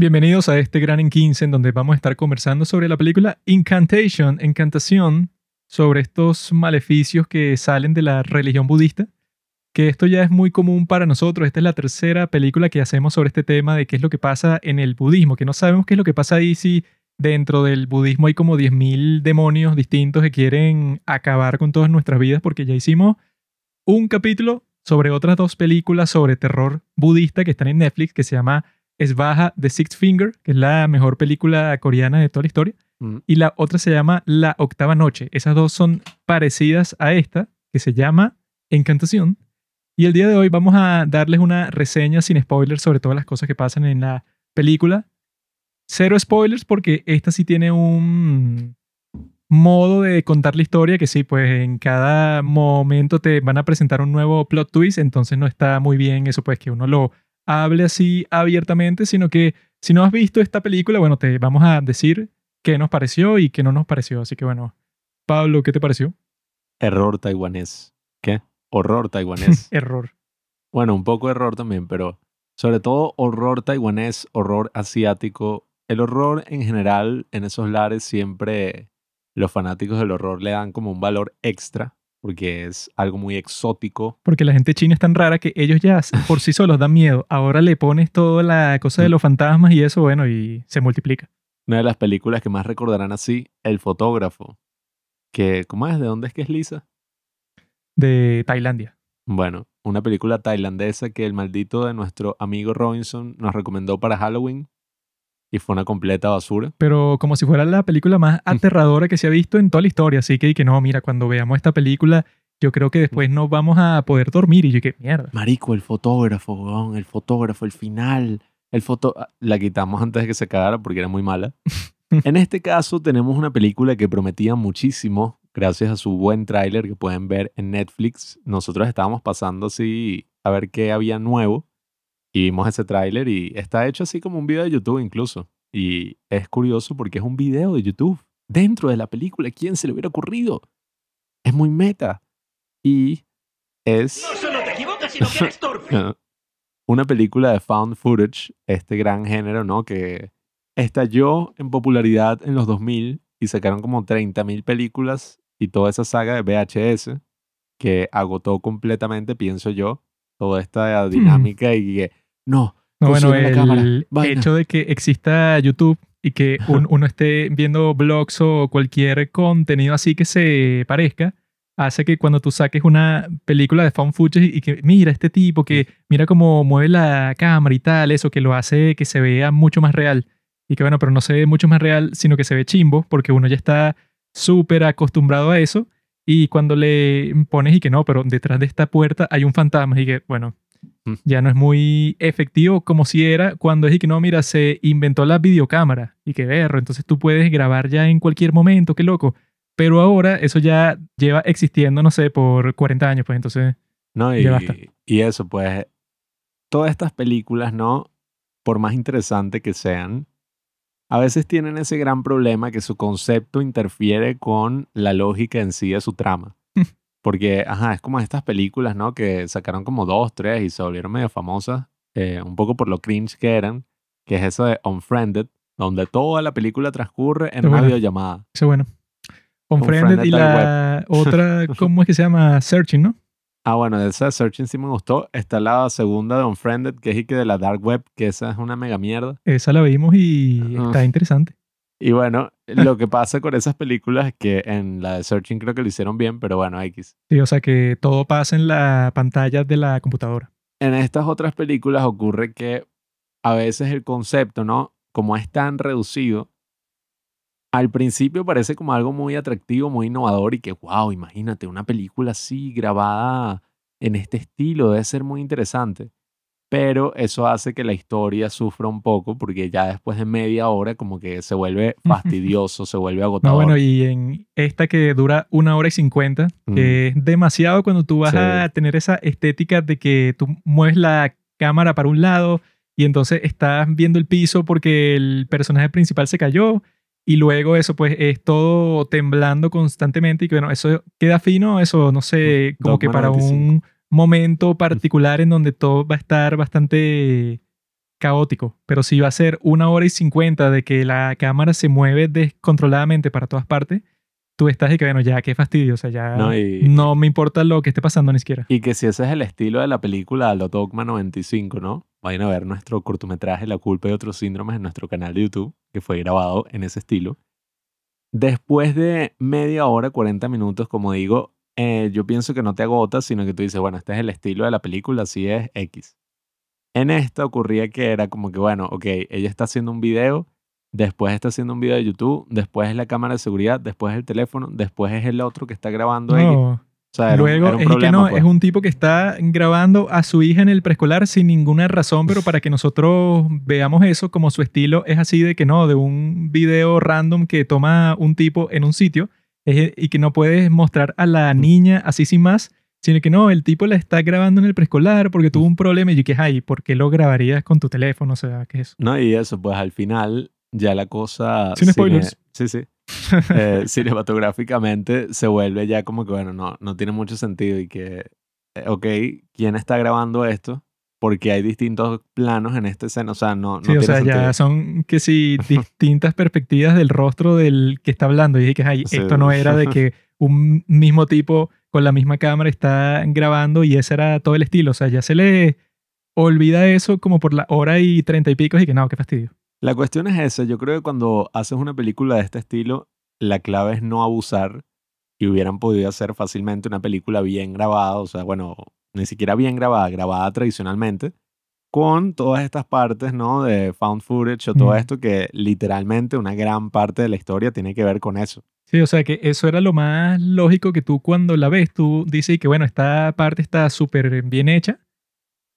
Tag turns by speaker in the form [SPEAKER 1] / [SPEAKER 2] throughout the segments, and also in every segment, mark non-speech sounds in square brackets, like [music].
[SPEAKER 1] Bienvenidos a este Gran en 15 en donde vamos a estar conversando sobre la película Incantation, Encantación, sobre estos maleficios que salen de la religión budista, que esto ya es muy común para nosotros. Esta es la tercera película que hacemos sobre este tema de qué es lo que pasa en el budismo, que no sabemos qué es lo que pasa ahí si dentro del budismo hay como 10.000 demonios distintos que quieren acabar con todas nuestras vidas porque ya hicimos un capítulo sobre otras dos películas sobre terror budista que están en Netflix que se llama Es Baja The Sixth Finger, que es la mejor película coreana de toda la historia.
[SPEAKER 2] Mm.
[SPEAKER 1] Y la otra se llama La Octava Noche. Esas dos son parecidas a esta, que se llama Encantación. Y el día de hoy vamos a darles una reseña sin spoilers sobre todas las cosas que pasan en la película. Cero spoilers porque esta sí tiene un modo de contar la historia que sí, pues en cada momento te van a presentar un nuevo plot twist, entonces no está muy bien eso, pues que uno lo hable así abiertamente, sino que si no has visto esta película, bueno, te vamos a decir qué nos pareció y qué no nos pareció. Así que bueno, Pablo, ¿qué te pareció?
[SPEAKER 2] Error taiwanés. ¿Qué? Horror taiwanés. [laughs]
[SPEAKER 1] Error.
[SPEAKER 2] bueno, un poco error también, pero sobre todo horror taiwanés, horror asiático. El horror en general en esos lares siempre los fanáticos del horror le dan como un valor extra porque es algo muy exótico.
[SPEAKER 1] Porque la gente china es tan rara que ellos ya por sí solos dan miedo. Ahora le pones toda la cosa de los fantasmas y eso, bueno, y se multiplica.
[SPEAKER 2] Una de las películas que más recordarán así, El fotógrafo. Que, ¿cómo es? ¿De dónde es que es Lisa?
[SPEAKER 1] De Tailandia.
[SPEAKER 2] Bueno, una película tailandesa que el maldito de nuestro amigo Robinson nos recomendó para Halloween y fue una completa basura.
[SPEAKER 1] Pero como si fuera la película más aterradora que se ha visto en toda la historia. Así que, que no, mira, cuando veamos esta película, yo creo que después no vamos a poder dormir. Y yo, que mierda.
[SPEAKER 2] Marico, el fotógrafo, weón, el fotógrafo, el final. El foto... ah, La quitamos antes de que se cagara porque era muy mala. [laughs] en este caso tenemos una película que prometía muchísimo gracias a su buen tráiler que pueden ver en Netflix. Nosotros estábamos pasando así a ver qué había nuevo y vimos ese tráiler y está hecho así como un video de YouTube incluso. Y es curioso porque es un video de YouTube dentro de la película. ¿Quién se le hubiera ocurrido? Es muy meta. Y es...
[SPEAKER 3] No solo te equivocas, sino que eres [laughs] torpe.
[SPEAKER 2] Una película de found footage, este gran género, ¿no? Que estalló en popularidad en los 2000 y sacaron como 30.000 películas y toda esa saga de VHS que agotó completamente, pienso yo, toda esta dinámica y que no.
[SPEAKER 1] No, bueno,
[SPEAKER 2] cámara,
[SPEAKER 1] el
[SPEAKER 2] vaina.
[SPEAKER 1] hecho de que exista YouTube y que [laughs] un- uno esté viendo blogs o cualquier contenido así que se parezca, hace que cuando tú saques una película de found footage y que mira este tipo, que mira cómo mueve la cámara y tal, eso que lo hace que se vea mucho más real. Y que bueno, pero no se ve mucho más real, sino que se ve chimbo, porque uno ya está súper acostumbrado a eso. Y cuando le pones y que no, pero detrás de esta puerta hay un fantasma y que, bueno. Ya no es muy efectivo como si era cuando es y que no, mira, se inventó la videocámara y que berro, entonces tú puedes grabar ya en cualquier momento, qué loco. Pero ahora eso ya lleva existiendo, no sé, por 40 años, pues entonces,
[SPEAKER 2] ¿no? Y,
[SPEAKER 1] Ya basta.
[SPEAKER 2] y eso, pues, todas estas películas, ¿no? Por más interesante que sean, a veces tienen ese gran problema que su concepto interfiere con la lógica en sí de su trama. Porque, ajá, es como estas películas, ¿no? Que sacaron como dos, tres y se volvieron medio famosas, eh, un poco por lo cringe que eran, que es eso de Unfriended, donde toda la película transcurre en una videollamada.
[SPEAKER 1] eso bueno. Unfriended
[SPEAKER 2] Unfriended
[SPEAKER 1] y la otra, [laughs] ¿cómo es que se llama? Searching, ¿no?
[SPEAKER 2] Ah, bueno, esa Searching sí me gustó. Está la segunda de Unfriended, que es y que de la Dark Web, que esa es una mega mierda.
[SPEAKER 1] Esa la vimos y está interesante.
[SPEAKER 2] Y bueno, lo que pasa con esas películas es que en la de Searching creo que lo hicieron bien, pero bueno, X.
[SPEAKER 1] Sí, o sea que todo pasa en la pantalla de la computadora.
[SPEAKER 2] En estas otras películas ocurre que a veces el concepto, ¿no? Como es tan reducido, al principio parece como algo muy atractivo, muy innovador y que, wow, imagínate, una película así grabada en este estilo, debe ser muy interesante. Pero eso hace que la historia sufra un poco porque ya después de media hora como que se vuelve [laughs] fastidioso, se vuelve
[SPEAKER 1] No,
[SPEAKER 2] agotador.
[SPEAKER 1] bueno, y en esta que dura una hora y cincuenta, que es demasiado cuando tú vas
[SPEAKER 2] Mm. Sí.
[SPEAKER 1] a tener esa estética de que tú mueves la cámara para un lado y entonces estás viendo el piso porque el personaje principal se cayó y luego eso pues es todo temblando constantemente y que bueno, eso queda fino, eso no sé, como que
[SPEAKER 2] Dogma
[SPEAKER 1] para
[SPEAKER 2] 95.
[SPEAKER 1] un momento particular en donde todo va a estar bastante caótico. Pero si va a ser una hora y cincuenta de que la cámara se mueve descontroladamente para todas partes, tú estás y que, bueno, ya qué fastidio. O sea, ya
[SPEAKER 2] No,
[SPEAKER 1] me importa lo que esté pasando ni siquiera.
[SPEAKER 2] Y que si ese es el estilo de la película Lo Dogma 95, ¿no? Vayan a ver nuestro cortometraje La culpa y otros síndromes en nuestro canal de YouTube, que fue grabado en ese estilo. Después de media hora, 40 minutos, como digo, eh, yo pienso que no te agotas, sino que tú dices, bueno, este es el estilo de la película, así es X. En esta ocurría que era como que, bueno, ok, ella está haciendo un video, después está haciendo un video de YouTube, después es la cámara de seguridad, después es el teléfono, después es el otro que está grabando X.
[SPEAKER 1] No.
[SPEAKER 2] O sea, era un-
[SPEAKER 1] Luego
[SPEAKER 2] un
[SPEAKER 1] es que
[SPEAKER 2] problema,
[SPEAKER 1] no,
[SPEAKER 2] pues.
[SPEAKER 1] es un tipo que está grabando a su hija en el preescolar sin ninguna razón, pero para que nosotros veamos eso como su estilo es así de que no, de un video random que toma un tipo en un sitio es- y que no puedes mostrar a la niña así sin más, sino que no, el tipo la está grabando en el preescolar porque tuvo un problema y yo que, ay, ¿por qué lo grabarías con tu teléfono? O sea, ¿qué es eso?
[SPEAKER 2] No, y eso, pues al final ya la cosa...
[SPEAKER 1] Sin spoilers.
[SPEAKER 2] Sí, sí. [laughs] Eh, cinematográficamente se vuelve ya como que, bueno, no, no tiene mucho sentido y que, eh, ok, ¿quién está grabando esto? Porque hay distintos planos en esta escena, o sea, no, no
[SPEAKER 1] Sí, o sea,
[SPEAKER 2] sentido.
[SPEAKER 1] ya son que sí, [laughs] distintas perspectivas del rostro del que está hablando. Y dije que ay,
[SPEAKER 2] Sí.
[SPEAKER 1] esto no era de que un mismo tipo con la misma cámara está grabando y ese era todo el estilo. O sea, ya se le olvida eso como por la hora y treinta y pico y que no, qué fastidio.
[SPEAKER 2] La cuestión es esa, yo creo que cuando haces una película de este estilo, la clave es no abusar y hubieran podido hacer fácilmente una película bien grabada, o sea, bueno, ni siquiera bien grabada, grabada tradicionalmente, con todas estas partes, ¿no? De found footage o todo
[SPEAKER 1] Mm.
[SPEAKER 2] esto que literalmente una gran parte de la historia tiene que ver con eso.
[SPEAKER 1] Sí, o sea que eso era lo más lógico que tú cuando la ves, tú dices que bueno, esta parte está súper bien hecha,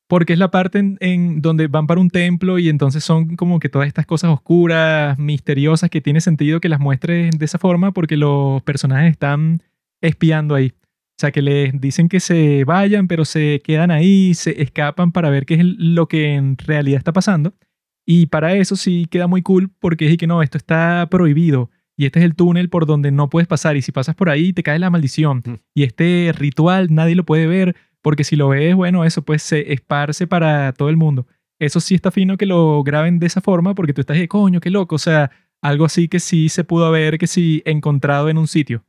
[SPEAKER 1] porque es la parte en, en donde van para un templo y entonces son como que todas estas cosas oscuras, misteriosas, que tiene sentido que las muestres de esa forma porque los personajes están espiando ahí. O sea, que les dicen que se vayan, pero se quedan ahí, se escapan para ver qué es lo que en realidad está pasando. Y para eso sí queda muy cool porque es que no, esto está prohibido y este es el túnel por donde no puedes pasar y si pasas por ahí te cae la maldición
[SPEAKER 2] Mm.
[SPEAKER 1] y este ritual nadie lo puede ver porque si lo ves, bueno, eso pues se esparce para todo el mundo. Eso sí está fino que lo graben de esa forma porque tú estás de coño, qué loco, o sea, algo así que sí se pudo haber que sí encontrado en un sitio.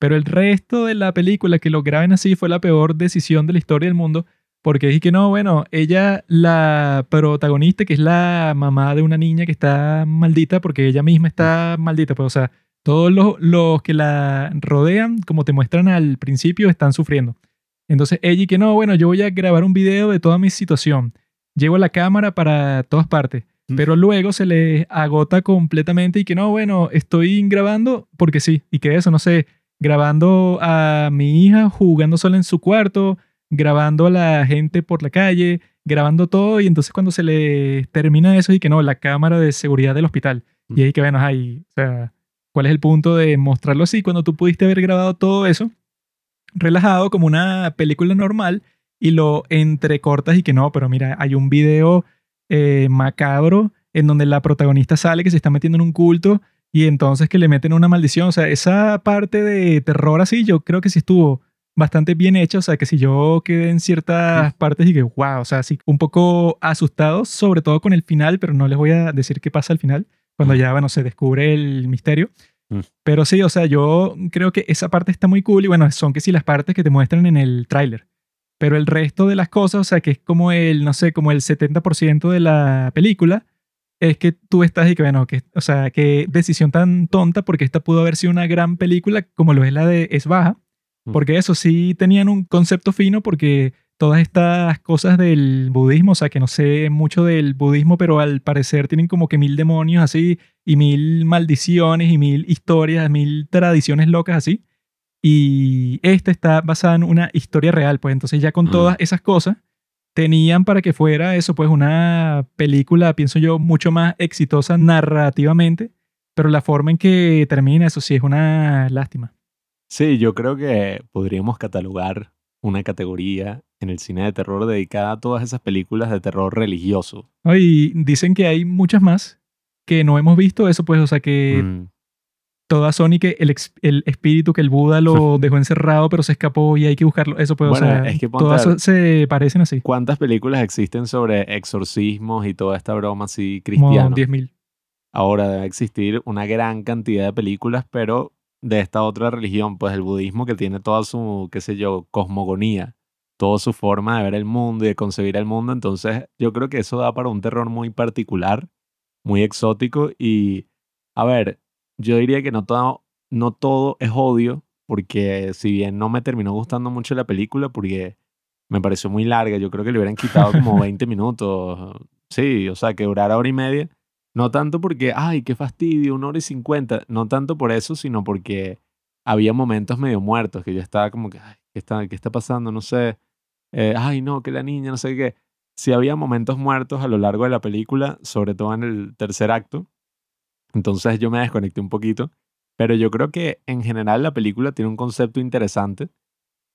[SPEAKER 1] Pero el resto de la película que lo graben así fue la peor decisión de la historia del mundo porque dije que no, bueno, ella, la protagonista, que es la mamá de una niña que está maldita, porque ella misma está maldita, pues, o sea, todos los, los que la rodean, como te muestran al principio, están sufriendo. Entonces ella y que no, bueno, yo voy a grabar un video de toda mi situación. Llevo la cámara para todas partes,
[SPEAKER 2] Mm.
[SPEAKER 1] pero luego se les agota completamente y que no, bueno, estoy grabando porque sí, y que eso, no sé, grabando a mi hija jugando sola en su cuarto, grabando a la gente por la calle, grabando todo y entonces cuando se le termina eso y que no, la cámara de seguridad del hospital. Y ahí que bueno, ahí, o sea, ¿cuál es el punto de mostrarlo así cuando tú pudiste haber grabado todo eso relajado como una película normal y lo entrecortas y que no, pero mira, hay un video eh, macabro en donde la protagonista sale que se está metiendo en un culto y entonces que le meten una maldición. O sea, esa parte de terror así, yo creo que sí estuvo bastante bien hecha. O sea, que si yo quedé en ciertas partes y que, wow, o sea, sí, un poco asustado, sobre todo con el final, pero no les voy a decir qué pasa al final, cuando ya, bueno, se descubre el misterio.
[SPEAKER 2] Mm.
[SPEAKER 1] Pero sí, o sea, yo creo que esa parte está muy cool y bueno, son que sí las partes que te muestran en el tráiler. Pero el resto de las cosas, o sea, que es como el, no sé, como el 70% de la película, es que tú estás y que, bueno, que, o sea, qué decisión tan tonta, porque esta pudo haber sido una gran película, como lo es la de Es Baja,
[SPEAKER 2] Mm.
[SPEAKER 1] porque eso sí tenían un concepto fino, porque todas estas cosas del budismo, o sea, que no sé mucho del budismo, pero al parecer tienen como que mil demonios así, y mil maldiciones, y mil historias, mil tradiciones locas así. Y esta está basada en una historia real, pues entonces ya con
[SPEAKER 2] Mm.
[SPEAKER 1] todas esas cosas tenían para que fuera eso, pues una película, pienso yo, mucho más exitosa narrativamente, pero la forma en que termina, eso sí es una lástima.
[SPEAKER 2] Sí, yo creo que podríamos catalogar una categoría en el cine de terror dedicada a todas esas películas de terror religioso.
[SPEAKER 1] Y dicen que hay muchas más que no hemos visto, eso pues, o sea que
[SPEAKER 2] Mm.
[SPEAKER 1] Toda Sony que el, el espíritu que el Buda lo [laughs] dejó encerrado, pero se escapó y hay que buscarlo. Eso puede,
[SPEAKER 2] Bueno,
[SPEAKER 1] o sea,
[SPEAKER 2] es que ponte
[SPEAKER 1] todas
[SPEAKER 2] ver.
[SPEAKER 1] se parecen así.
[SPEAKER 2] ¿Cuántas películas existen sobre exorcismos y toda esta broma así cristiana?
[SPEAKER 1] 10.000.
[SPEAKER 2] Ahora debe existir una gran cantidad de películas, pero de esta otra religión, pues el budismo que tiene toda su, qué sé yo, cosmogonía, toda su forma de ver el mundo y de concebir el mundo. Entonces, yo creo que eso da para un terror muy particular, muy exótico. Y, a ver, yo diría que no todo, no todo es odio, porque si bien no me terminó gustando mucho la película, porque me pareció muy larga, yo creo que le hubieran quitado como [laughs] 20 minutos. Sí, o sea, que durara hora y media. No tanto porque, ay, qué fastidio, una hora y cincuenta. No tanto por eso, sino porque había momentos medio muertos que yo estaba como que, ay, ¿qué está, qué está pasando? No sé. Eh, ay, no, que la niña, no sé qué. Sí había momentos muertos a lo largo de la película, sobre todo en el tercer acto. Entonces yo me desconecté un poquito. Pero yo creo que en general la película tiene un concepto interesante.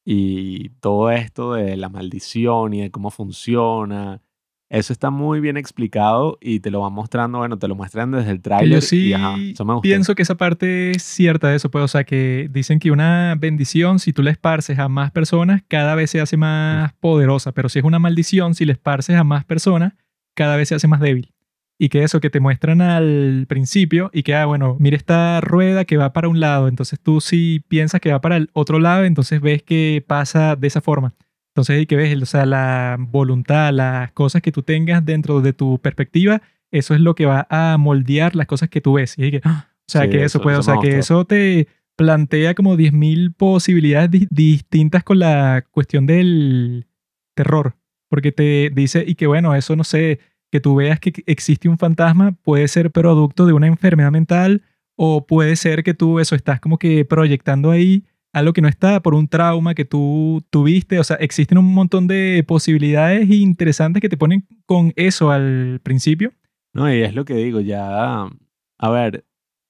[SPEAKER 2] Y todo esto de la maldición y de cómo funciona, eso está muy bien explicado y te lo van mostrando, bueno, te lo muestran desde el tráiler.
[SPEAKER 1] yo sí
[SPEAKER 2] y, ajá,
[SPEAKER 1] pienso que esa parte es cierta de eso, pues, o sea, que dicen que una bendición, si tú la esparces a más personas, cada vez se hace más poderosa, pero si es una maldición, si la esparces a más personas, cada vez se hace más débil. Y que eso que te muestran al principio y que, ah, bueno, mira esta rueda que va para un lado, entonces tú si piensas que va para el otro lado, entonces ves que pasa de esa forma. Entonces hay que ver, o sea, la voluntad, las cosas que tú tengas dentro de tu perspectiva, eso es lo que va a moldear las cosas que tú ves. Y que, ¡ah! o sea,
[SPEAKER 2] Sí,
[SPEAKER 1] que eso,
[SPEAKER 2] eso-
[SPEAKER 1] puede, o
[SPEAKER 2] eso
[SPEAKER 1] sea, que eso te plantea como 10.000 posibilidades di- distintas con la cuestión del terror. Porque te dice, y que bueno, eso no sé, que tú veas que existe un fantasma puede ser producto de una enfermedad mental o puede ser que tú eso estás como que proyectando ahí algo que no está por un trauma que tú tuviste. O sea, existen un montón de posibilidades interesantes que te ponen con eso al principio.
[SPEAKER 2] No, y es lo que digo, ya, a ver,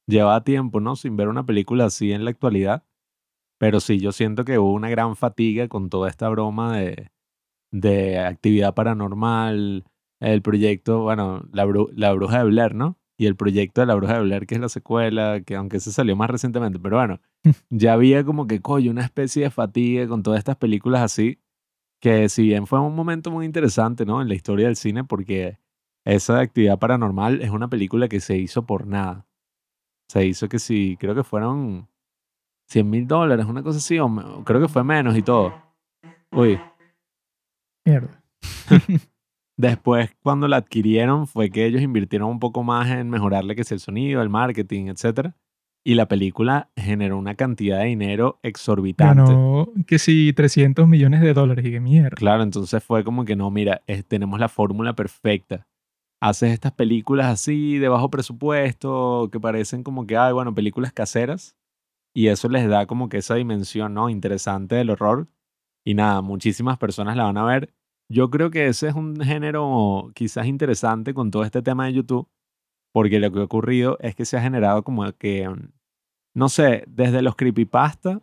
[SPEAKER 2] lleva tiempo, ¿no? Sin ver una película así en la actualidad, pero sí, yo siento que hubo una gran fatiga con toda esta broma de, de actividad paranormal, el proyecto, bueno, la, bru- la bruja de Blair, ¿no? Y el proyecto de la bruja de Blair, que es la secuela, que aunque se salió más recientemente, pero bueno, [laughs] ya había como que, coño, una especie de fatiga con todas estas películas así, que si bien fue un momento muy interesante, ¿no? En la historia del cine, porque esa de actividad paranormal es una película que se hizo por nada. Se hizo que sí, creo que fueron 100 mil dólares, una cosa así, o creo que fue menos y todo. Uy,
[SPEAKER 1] Mierda. [laughs] [laughs]
[SPEAKER 2] después cuando la adquirieron fue que ellos invirtieron un poco más en mejorarle que sea el sonido, el marketing, etc. Y la película generó una cantidad de dinero exorbitante.
[SPEAKER 1] Que sí, 300 millones de dólares. Y qué mierda.
[SPEAKER 2] Claro, entonces fue como que no, mira, es- tenemos la fórmula perfecta. Haces estas películas así de bajo presupuesto, que parecen como que, ay, bueno, películas caseras, y eso les da como que esa dimensión, ¿no? Interesante del horror. Y nada, muchísimas personas la van a ver. Yo creo que ese es un género quizás interesante con todo este tema de YouTube, porque lo que ha ocurrido es que se ha generado como que, mm, no sé, desde los creepypasta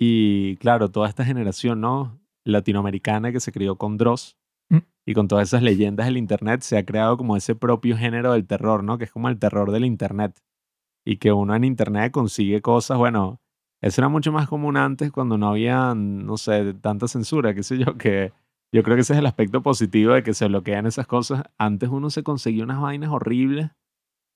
[SPEAKER 2] y claro, toda esta generación, ¿no? Latinoamericana que se crió con Dross
[SPEAKER 1] Mm.
[SPEAKER 2] y con todas esas leyendas del Internet, se ha creado como ese propio género del terror, ¿no? Que es como el terror del Internet. Y que uno en Internet consigue cosas, bueno, eso era mucho más común antes cuando no había, no sé, tanta censura, qué sé yo, que yo creo que ese es el aspecto positivo de que se bloquean esas cosas. Antes uno se conseguía unas vainas horribles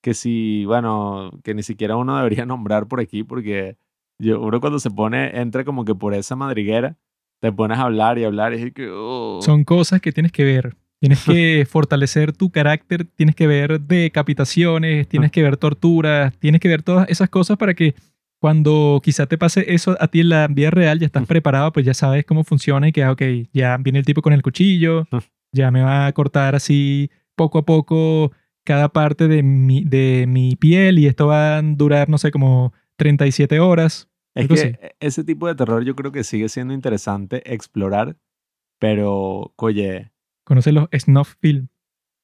[SPEAKER 2] que si, bueno, que ni siquiera uno [laughs] debería nombrar por aquí porque yo, uno cuando se pone, entra como que por esa madriguera, te pones a hablar y hablar y es que... oh.
[SPEAKER 1] Son cosas que tienes que ver. Tienes que [laughs] fortalecer tu carácter, tienes que ver decapitaciones, tienes que ver torturas, tienes que ver todas esas cosas para que cuando quizá te pase eso a ti en la vida real, ya estás preparado, pues ya sabes cómo funciona y que, ah, ok, ya viene el tipo con el cuchillo, ya me va a cortar así poco a poco cada parte de mi, de mi piel y esto va a durar, no sé, como 37 horas.
[SPEAKER 2] Es que
[SPEAKER 1] así.
[SPEAKER 2] e- ese tipo de terror yo creo que sigue siendo interesante explorar, pero, oye,
[SPEAKER 1] Conoces los snuff film.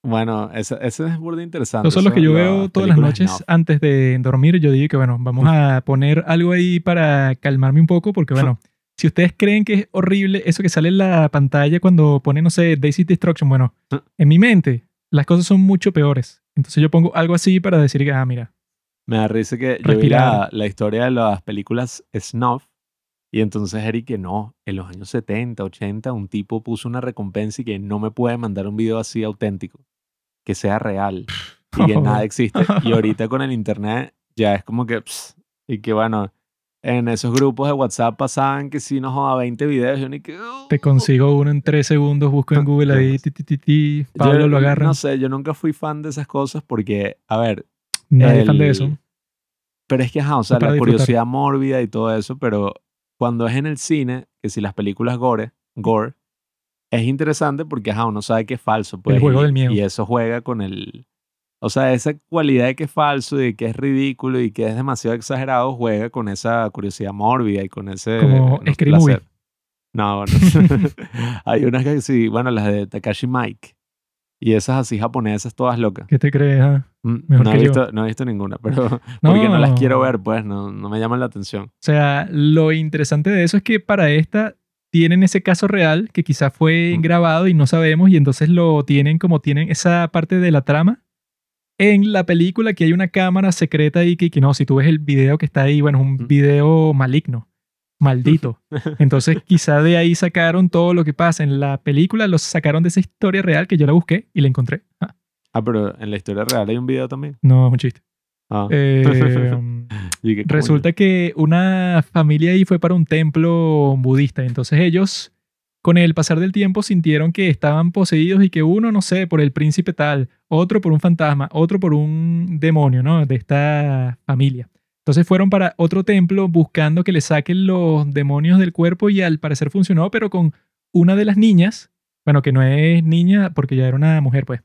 [SPEAKER 2] Bueno, ese, ese es burda interesante.
[SPEAKER 1] Esos son los
[SPEAKER 2] eso,
[SPEAKER 1] que yo veo todas las noches antes de dormir. Yo digo que, bueno, vamos a [laughs] poner algo ahí para calmarme un poco, porque, bueno, si ustedes creen que es horrible eso que sale en la pantalla cuando pone, no sé, Daisy Destruction, bueno,
[SPEAKER 2] Ah.
[SPEAKER 1] en mi mente las cosas son mucho peores. Entonces yo pongo algo así para decir que, ah, mira,
[SPEAKER 2] Me da risa que yo vi la, la historia de las películas Snuff y entonces Eric que no, en los años 70, 80, un tipo puso una recompensa y que no me puede mandar un video así auténtico, que sea real y que nada existe. Y [laughs] ahorita con el internet ya es como que, ps, y que bueno, en esos grupos de WhatsApp pasaban que si no joda 20 videos y uno y que... "Oh".
[SPEAKER 1] Te consigo uno en tres segundos, busco en Google ahí, ti, ti, ti, ti, Pablo
[SPEAKER 2] Yo
[SPEAKER 1] lo agarra.
[SPEAKER 2] No sé, yo nunca fui fan de esas cosas porque, a ver,
[SPEAKER 1] Nadie es fan de
[SPEAKER 2] el-
[SPEAKER 1] eso.
[SPEAKER 2] Pero es que, ajá, o sea, la
[SPEAKER 1] disfrutar.
[SPEAKER 2] curiosidad mórbida y todo eso, pero cuando es en el cine, que si las películas gore, gore, es interesante porque, ajá, uno sabe que es falso. Pues,
[SPEAKER 1] juego
[SPEAKER 2] y,
[SPEAKER 1] del miedo.
[SPEAKER 2] Y eso juega con el... O sea, esa cualidad de que es falso y de que es ridículo y que es demasiado exagerado juega con esa curiosidad mórbida y con ese...
[SPEAKER 1] Como
[SPEAKER 2] no,
[SPEAKER 1] Scary Movie.
[SPEAKER 2] No, bueno. [laughs] hay unas que sí, bueno, las de Takashi Mike. Y esas así japonesas todas locas.
[SPEAKER 1] ¿Qué te crees? ah?
[SPEAKER 2] Mm,
[SPEAKER 1] Mejor
[SPEAKER 2] no, he
[SPEAKER 1] que yo.
[SPEAKER 2] visto, no he visto ninguna, pero [laughs] porque no las
[SPEAKER 1] No.
[SPEAKER 2] quiero ver, pues, no, no me llaman la atención.
[SPEAKER 1] O sea, lo interesante de eso es que para esta tienen ese caso real que quizás fue grabado y no sabemos y entonces lo tienen como tienen esa parte de la trama. En la película que hay una cámara secreta ahí que, que no, si tú ves el video que está ahí, bueno, es un video maligno, maldito. [laughs] Entonces quizá de ahí sacaron todo lo que pasa en la película, lo sacaron de esa historia real que yo la busqué y la encontré. Ah,
[SPEAKER 2] Ah, pero en la historia real hay un video también.
[SPEAKER 1] no, es un chiste.
[SPEAKER 2] Ah.
[SPEAKER 1] Eh. [laughs] Resulta que una familia ahí fue para un templo budista. Entonces ellos, con el pasar del tiempo, sintieron que estaban poseídos y que uno, no sé, por el príncipe tal, otro por un fantasma, otro por un demonio, ¿no? De esta familia. Entonces fueron para otro templo buscando que le saquen los demonios del cuerpo y al parecer funcionó, pero con una de las niñas, bueno, que no es niña porque ya era una mujer, pues.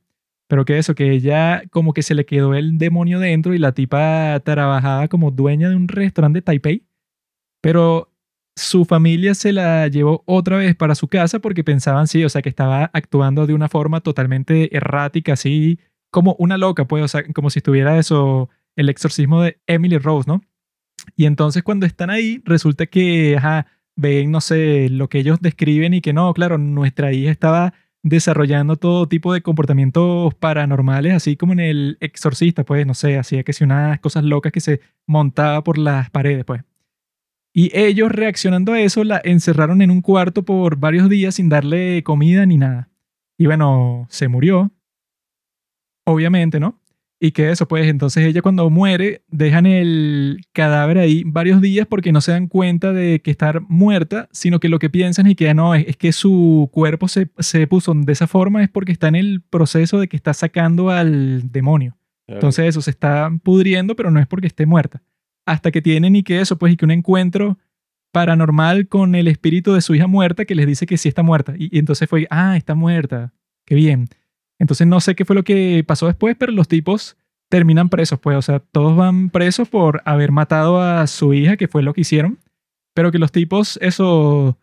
[SPEAKER 1] Pero que eso, que ella como que se le quedó el demonio dentro y la tipa trabajaba como dueña de un restaurante de Taipei. Pero su familia se la llevó otra vez para su casa porque pensaban, sí, o sea, que estaba actuando de una forma totalmente errática, así como una loca, pues, o sea, como si estuviera eso, el exorcismo de Emily Rose, ¿no? Y entonces cuando están ahí, resulta que, ajá, ven, no sé, lo que ellos describen y que no, claro, nuestra hija estaba desarrollando todo tipo de comportamientos paranormales, así como en el exorcista, pues, no sé, hacía que si unas cosas locas que se montaba por las paredes, pues. Y ellos reaccionando a eso la encerraron en un cuarto por varios días sin darle comida ni nada. Y bueno, se murió. Obviamente, ¿no? Y que eso, pues entonces ella cuando muere dejan el cadáver ahí varios días porque no se dan cuenta de que está muerta, sino que lo que piensan y que no, es, es que su cuerpo se, se puso de esa forma es porque está en el proceso de que está sacando al demonio. Entonces eso se está pudriendo, pero no es porque esté muerta. Hasta que tienen y que eso, pues, y que un encuentro paranormal con el espíritu de su hija muerta que les dice que sí está muerta. Y, y entonces fue, ah, está muerta. Qué bien. Entonces no sé qué fue lo que pasó después, pero los tipos terminan presos, pues, o sea, todos van presos por haber matado a su hija, que fue lo que hicieron, pero que los tipos, eso,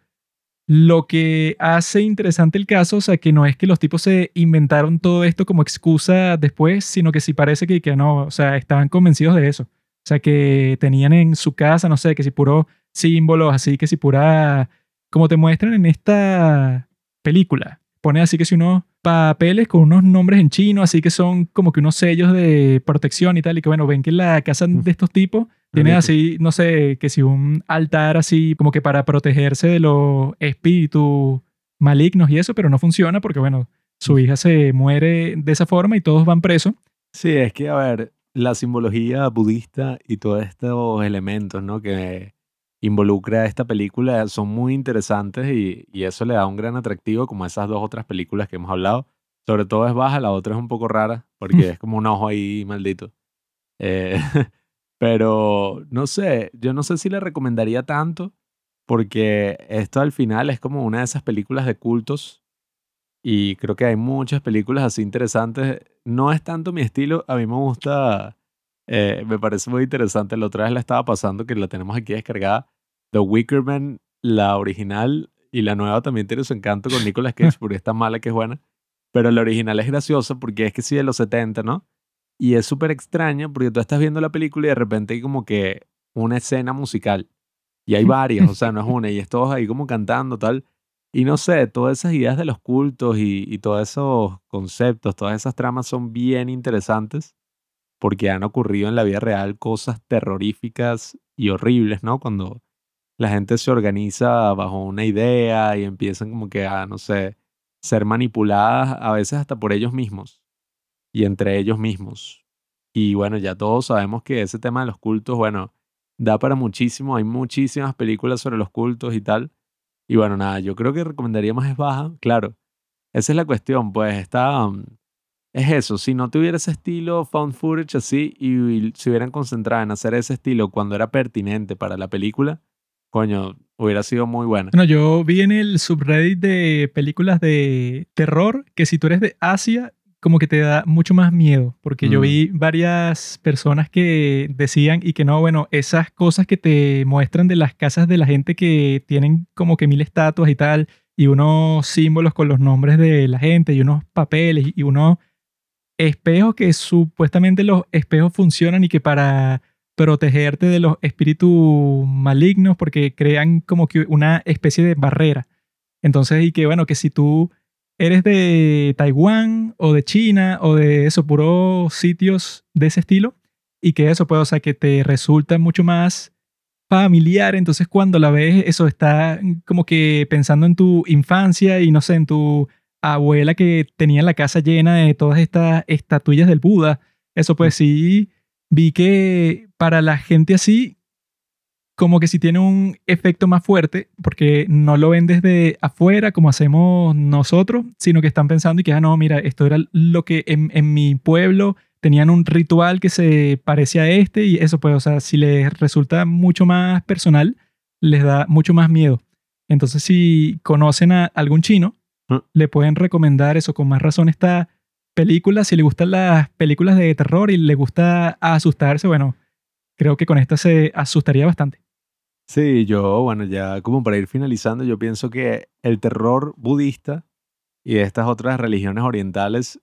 [SPEAKER 1] lo que hace interesante el caso, o sea, que no es que los tipos se inventaron todo esto como excusa después, sino que sí parece que, que no, o sea, estaban convencidos de eso. O sea, que tenían en su casa, no sé, que si puro símbolos, así que si pura, como te muestran en esta película, pone así que si unos papeles con unos nombres en chino, así que son como que unos sellos de protección y tal, y que bueno, ven que la casa de estos tipos tiene así, no sé, que si un altar así como que para protegerse de los espíritus malignos y eso, pero no funciona porque bueno, su hija se muere de esa forma y todos van presos.
[SPEAKER 2] Sí, es que, a ver, la simbología budista y todos estos elementos, ¿no? Que involucra esta película son muy interesantes y, y eso le da un gran atractivo como esas dos otras películas que hemos hablado. Sobre todo es baja, la otra es un poco rara porque [laughs] es como un ojo ahí maldito. Eh, [laughs] pero no sé, yo no sé si le recomendaría tanto porque esto al final es como una de esas películas de cultos y creo que hay muchas películas así interesantes. No es tanto mi estilo, a mí me gusta, eh, me parece muy interesante. La otra vez la estaba pasando que la tenemos aquí descargada. The Wicker Man, la original y la nueva también tiene su encanto con Nicolas [laughs] Cage porque es tan mala que es buena. Pero la original es graciosa porque es que sí de los 70, ¿no? Y es súper extraña porque tú estás viendo la película y de repente hay como que una escena musical. Y hay varias, o sea, no es una, y es todos ahí como cantando, tal. Y no sé, todas esas ideas de los cultos y, y todos esos conceptos, todas esas tramas son bien interesantes. Porque han ocurrido en la vida real cosas terroríficas y horribles, ¿no? Cuando la gente se organiza bajo una idea y empiezan como que a, no sé, ser manipuladas a veces hasta por ellos mismos y entre ellos mismos. Y bueno, ya todos sabemos que ese tema de los cultos, bueno, da para muchísimo, hay muchísimas películas sobre los cultos y tal. Y bueno, nada, yo creo que recomendaría más es baja, claro. Esa es la cuestión, pues está... mm, es eso, si no tuviera ese estilo found footage así y, se hubieran concentrado en hacer ese estilo cuando era pertinente para la película, coño, hubiera sido muy buena.
[SPEAKER 1] Bueno, yo vi en el subreddit de películas de terror que si tú eres de Asia, como que te da mucho más miedo, porque yo
[SPEAKER 2] Mm.
[SPEAKER 1] vi varias personas que decían y que no, bueno, esas cosas que te muestran de las casas de la gente que tienen como que mil estatuas y tal, y unos símbolos con los nombres de la gente y unos papeles y unos espejos que supuestamente los espejos funcionan y que para protegerte de los espíritus malignos porque crean como que una especie de barrera. Entonces, y que bueno, que si tú eres de Taiwán o de China o de eso, puros sitios de ese estilo, y que eso puede, o sea, que te resulta mucho más familiar, entonces cuando la ves, eso está como que pensando en tu infancia y no sé, en tu abuela que tenía la casa llena de todas estas estatuillas del Buda. Eso pues sí, vi que para la gente así, como que sí tiene un efecto más fuerte, porque no lo ven desde afuera como hacemos nosotros, sino que están pensando y que, ah, no, mira, esto era lo que en, en mi pueblo tenían un ritual que se parecía a este y eso pues, o sea, si les resulta mucho más personal, les da mucho más miedo. Entonces, si conocen a algún chino,
[SPEAKER 2] Mm.
[SPEAKER 1] le pueden recomendar eso con más razón esta película. Si le gustan las películas de terror y le gusta asustarse, bueno, creo que con esta se asustaría bastante.
[SPEAKER 2] Sí, yo, bueno, ya como para ir finalizando, yo pienso que el terror budista y estas otras religiones orientales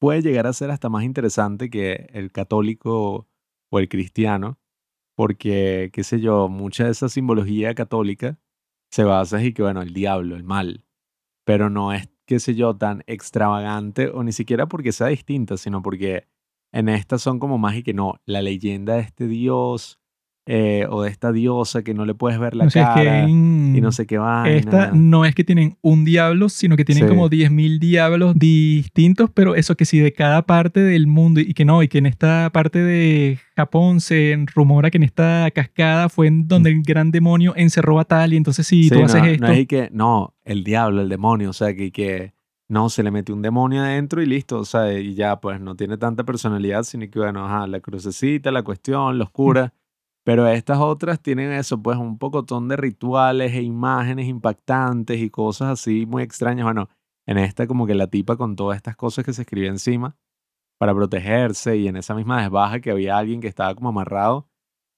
[SPEAKER 2] puede llegar a ser hasta más interesante que el católico o el cristiano, porque, qué sé yo, mucha de esa simbología católica se basa en que, bueno, el diablo, el mal, pero no es, qué sé yo, tan extravagante o ni siquiera porque sea distinta, sino porque en estas son como más y que no, la leyenda de este dios eh, o de esta diosa que no le puedes ver la
[SPEAKER 1] O sea, es que
[SPEAKER 2] cara
[SPEAKER 1] en
[SPEAKER 2] y no sé qué vaina.
[SPEAKER 1] esta no es que tienen un diablo, sino que tienen
[SPEAKER 2] Sí.
[SPEAKER 1] como 10.000 diablos distintos, pero eso que sí, de cada parte del mundo y que no, y que en esta parte de Japón se rumora que en esta cascada fue en donde el gran demonio encerró a tal y entonces si
[SPEAKER 2] Sí,
[SPEAKER 1] tú
[SPEAKER 2] no,
[SPEAKER 1] haces esto...
[SPEAKER 2] no es que, no, el diablo, el demonio, o sea, que, que no, se le metió un demonio adentro y listo, o sea, y ya, pues no tiene tanta personalidad, sino que, bueno, ajá, la crucecita, la cuestión, la oscura. Pero estas otras tienen eso, pues un pocotón de rituales e imágenes impactantes y cosas así muy extrañas. Bueno, en esta como que la tipa con todas estas cosas que se escribía encima para protegerse y en esa misma desbaja que había alguien que estaba como amarrado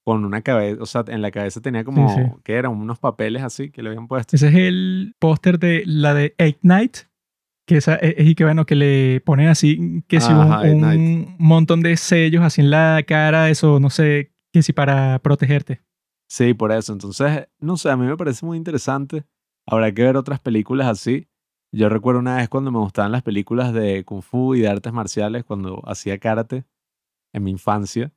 [SPEAKER 2] con una cabeza, o sea, en la cabeza tenía como,
[SPEAKER 1] sí.
[SPEAKER 2] ¿qué eran? Unos papeles así que le habían puesto.
[SPEAKER 1] Ese es el póster de la de Eight Night, que esa es, es y que bueno, que le ponen así, que si un, un montón de sellos así en la cara, eso, no sé, que para protegerte.
[SPEAKER 2] Sí, por eso. Entonces, no sé, a mí me parece muy interesante. Habrá que ver otras películas así. Yo recuerdo una vez cuando me gustaban las películas de Kung Fu y de artes marciales, cuando hacía karate en mi infancia.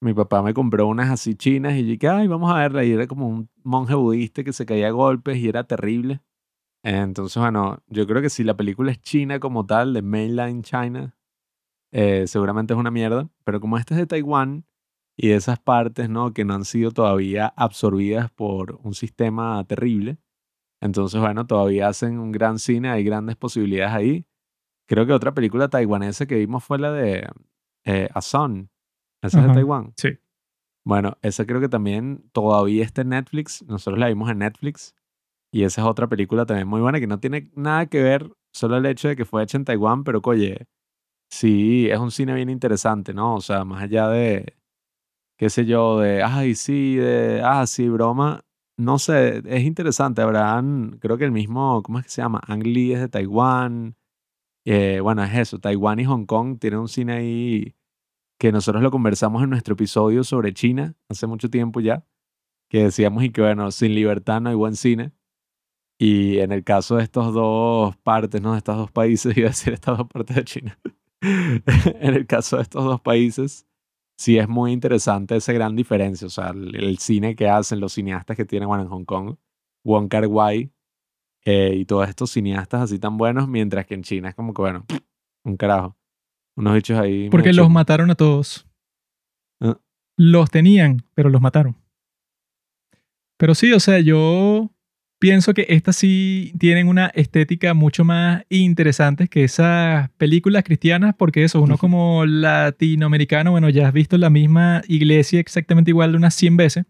[SPEAKER 2] Mi papá me compró unas así chinas y dije, ay, vamos a verla. Y era como un monje budista que se caía a golpes y era terrible. Entonces, bueno, yo creo que si la película es china como tal, de Mainline China, eh, seguramente es una mierda. Pero como esta es de Taiwán y de esas partes, ¿no? Que no han sido todavía absorbidas por un sistema terrible. Entonces, bueno, todavía hacen un gran cine, hay grandes posibilidades ahí. Creo que otra película taiwanesa que vimos fue la de eh, A Son. Esa es de. Taiwán.
[SPEAKER 1] Sí.
[SPEAKER 2] Bueno, esa creo que también todavía está en Netflix. Nosotros la vimos en Netflix. Y esa es otra película también muy buena que no tiene nada que ver, solo el hecho de que fue hecha en Taiwán, pero oye, sí, es un cine bien interesante, ¿no? O sea, más allá de, qué sé yo, de, ay, sí, de, ah, sí, broma. No sé, es interesante. Habrán, creo que el mismo, ¿cómo es que se llama? Ang Lee es de Taiwán. Eh, bueno, es eso, Taiwán y Hong Kong tienen un cine ahí que nosotros lo conversamos en nuestro episodio sobre China hace mucho tiempo ya, que decíamos y que bueno, sin libertad no hay buen cine. Y en el caso de estos dos partes, ¿no? De estos dos países, [laughs] iba a decir estas dos partes de China. [laughs] en el caso de estos dos países, sí es muy interesante esa gran diferencia. O sea, el, el cine que hacen los cineastas que tienen, bueno, en Hong Kong, Wong Kar Wai eh, y todos estos cineastas así tan buenos, mientras que en China es como que, bueno, [sniffs] un carajo. Unos bichos ahí.
[SPEAKER 1] Porque los mataron a todos.
[SPEAKER 2] Ah.
[SPEAKER 1] Los tenían, pero los mataron. Pero sí, o sea, yo pienso que estas sí tienen una estética mucho más interesante que esas películas cristianas, porque eso, uno como latinoamericano, bueno, ya has visto la misma iglesia exactamente igual de unas 100 veces,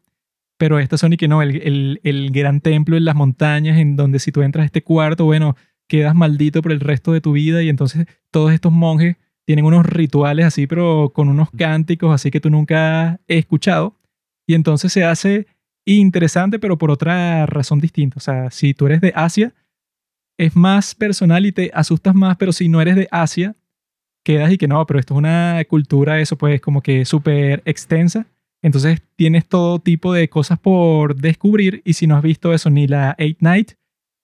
[SPEAKER 1] pero estas son y que no, el, el, el gran templo en las montañas, en donde si tú entras a este cuarto, bueno, quedas maldito por el resto de tu vida y entonces todos estos monjes tienen unos rituales así, pero con unos cánticos así que tú nunca has escuchado. Y entonces se hace interesante, pero por otra razón distinta. O sea, si tú eres de Asia, es más personal y te asustas más, pero si no eres de Asia, quedas y que no, pero esto es una cultura, eso pues como que súper extensa. Entonces tienes todo tipo de cosas por descubrir y si no has visto eso, ni la Eight Night,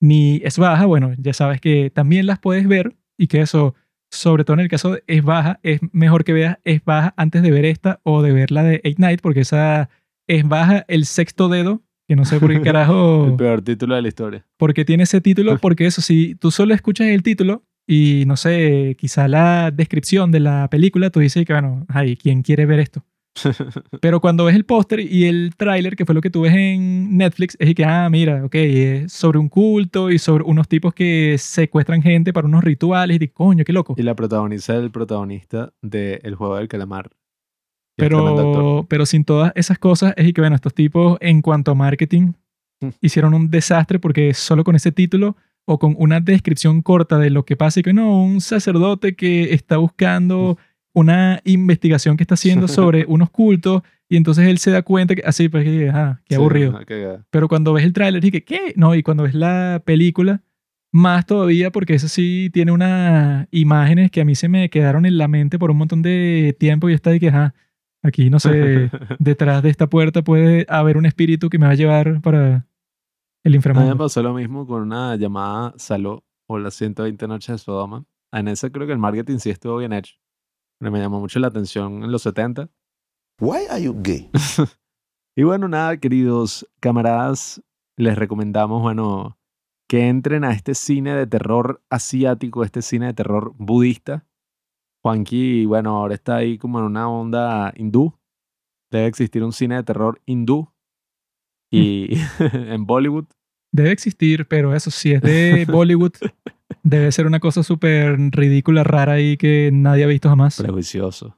[SPEAKER 1] ni Es Baja, bueno, ya sabes que también las puedes ver y que eso, sobre todo en el caso de Es Baja, es mejor que veas Es Baja antes de ver esta o de ver la de Eight Night porque esa Es Baja el sexto dedo, que no sé por qué [laughs] carajo
[SPEAKER 2] El peor título de la historia.
[SPEAKER 1] porque tiene ese título, porque eso, si tú solo escuchas el título y no sé, quizá la descripción de la película, tú dices que, bueno, ay, ¿quién quiere ver esto? [laughs] Pero cuando ves el póster y el tráiler, que fue lo que tú ves en Netflix, es y que, ah, mira, ok, es sobre un culto y sobre unos tipos que secuestran gente para unos rituales y de coño, qué loco.
[SPEAKER 2] Y la protagoniza el protagonista de El Juego del Calamar. que es tremendo actor.
[SPEAKER 1] Pero, pero sin todas esas cosas, es y que, bueno, estos tipos en cuanto a marketing
[SPEAKER 2] Mm.
[SPEAKER 1] hicieron un desastre porque solo con ese título o con una descripción corta de lo que pasa y que no, un sacerdote que está buscando una investigación que está haciendo [laughs] sobre unos cultos y entonces él se da cuenta que así, pues, que, ah, qué
[SPEAKER 2] Sí,
[SPEAKER 1] aburrido.
[SPEAKER 2] una cagada.
[SPEAKER 1] Pero cuando ves el tráiler y que, ¿qué? No, y cuando ves la película, más todavía porque eso sí tiene unas imágenes que a mí se me quedaron en la mente por un montón de tiempo y está de que, ajá, aquí no sé, [laughs] detrás de esta puerta puede haber un espíritu que me va a llevar para el
[SPEAKER 2] A mí me
[SPEAKER 1] inframundo.
[SPEAKER 2] pasó lo mismo con una llamada Saló o las 120 noches de Sodoma. En esa creo que el marketing sí estuvo bien hecho. Pero me llamó mucho la atención en los 70.
[SPEAKER 4] Why are you gay? [laughs]
[SPEAKER 2] Y bueno, nada, queridos camaradas, les recomendamos, bueno, que entren a este cine de terror asiático, este cine de terror budista. Juanqui, bueno, ahora está ahí como en una onda hindú. Debe existir un cine de terror hindú. Y [laughs] en Bollywood,
[SPEAKER 1] Debe existir, pero eso si es de Bollywood, [laughs] debe ser una cosa súper ridícula, rara y que nadie ha visto jamás.
[SPEAKER 2] prejuicioso.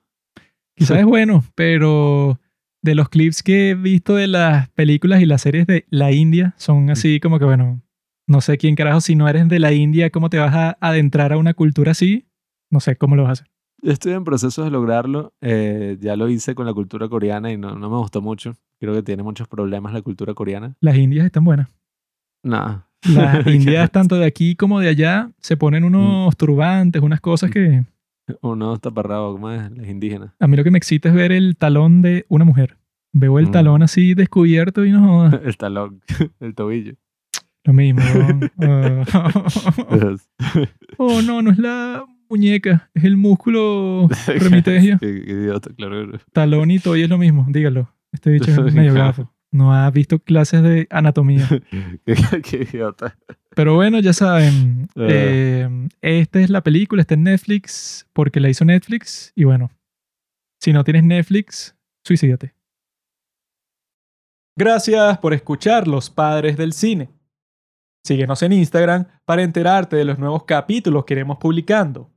[SPEAKER 1] Quizás es bueno, pero de los clips que he visto de las películas y las series de la India son así como que, bueno, no sé quién carajo, si no eres de la India, ¿cómo te vas a adentrar a una cultura así? No sé cómo lo vas a hacer.
[SPEAKER 2] Yo estoy en proceso de lograrlo. eh, ya lo hice con la cultura coreana y no, no me gustó mucho. Creo que tiene muchos problemas la cultura coreana.
[SPEAKER 1] Las indias están buenas.
[SPEAKER 2] Nada.
[SPEAKER 1] Las [laughs] indias, tanto de aquí como de allá, se ponen unos turbantes, unas cosas que
[SPEAKER 2] Uno está parrado, como es? Los indígenas.
[SPEAKER 1] a mí lo que me excita es ver el talón de una mujer. Veo el
[SPEAKER 2] Mm.
[SPEAKER 1] talón así descubierto y no jodas. [laughs]
[SPEAKER 2] El talón, [laughs] el tobillo.
[SPEAKER 1] Lo mismo. Ah. oh, no, no es la muñeca, es el músculo [laughs] remitegio.
[SPEAKER 2] qué, qué idiota, claro.
[SPEAKER 1] Talón y toy es lo mismo, dígalo. Este bicho es [laughs] medio gafo. No ha visto clases de anatomía. [laughs]
[SPEAKER 2] qué, qué idiota.
[SPEAKER 1] Pero bueno, ya saben,
[SPEAKER 2] Ah.
[SPEAKER 1] eh, esta es la película, está en Netflix porque la hizo Netflix. Y bueno, si no tienes Netflix, suicídate. Gracias por escuchar Los Padres del Cine. Síguenos en Instagram para enterarte de los nuevos capítulos que iremos publicando.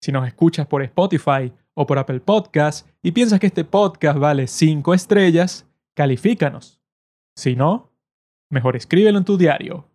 [SPEAKER 1] Si nos escuchas por Spotify o por Apple Podcast y piensas que este podcast vale 5 estrellas, califícanos. Si no, mejor escríbelo en tu diario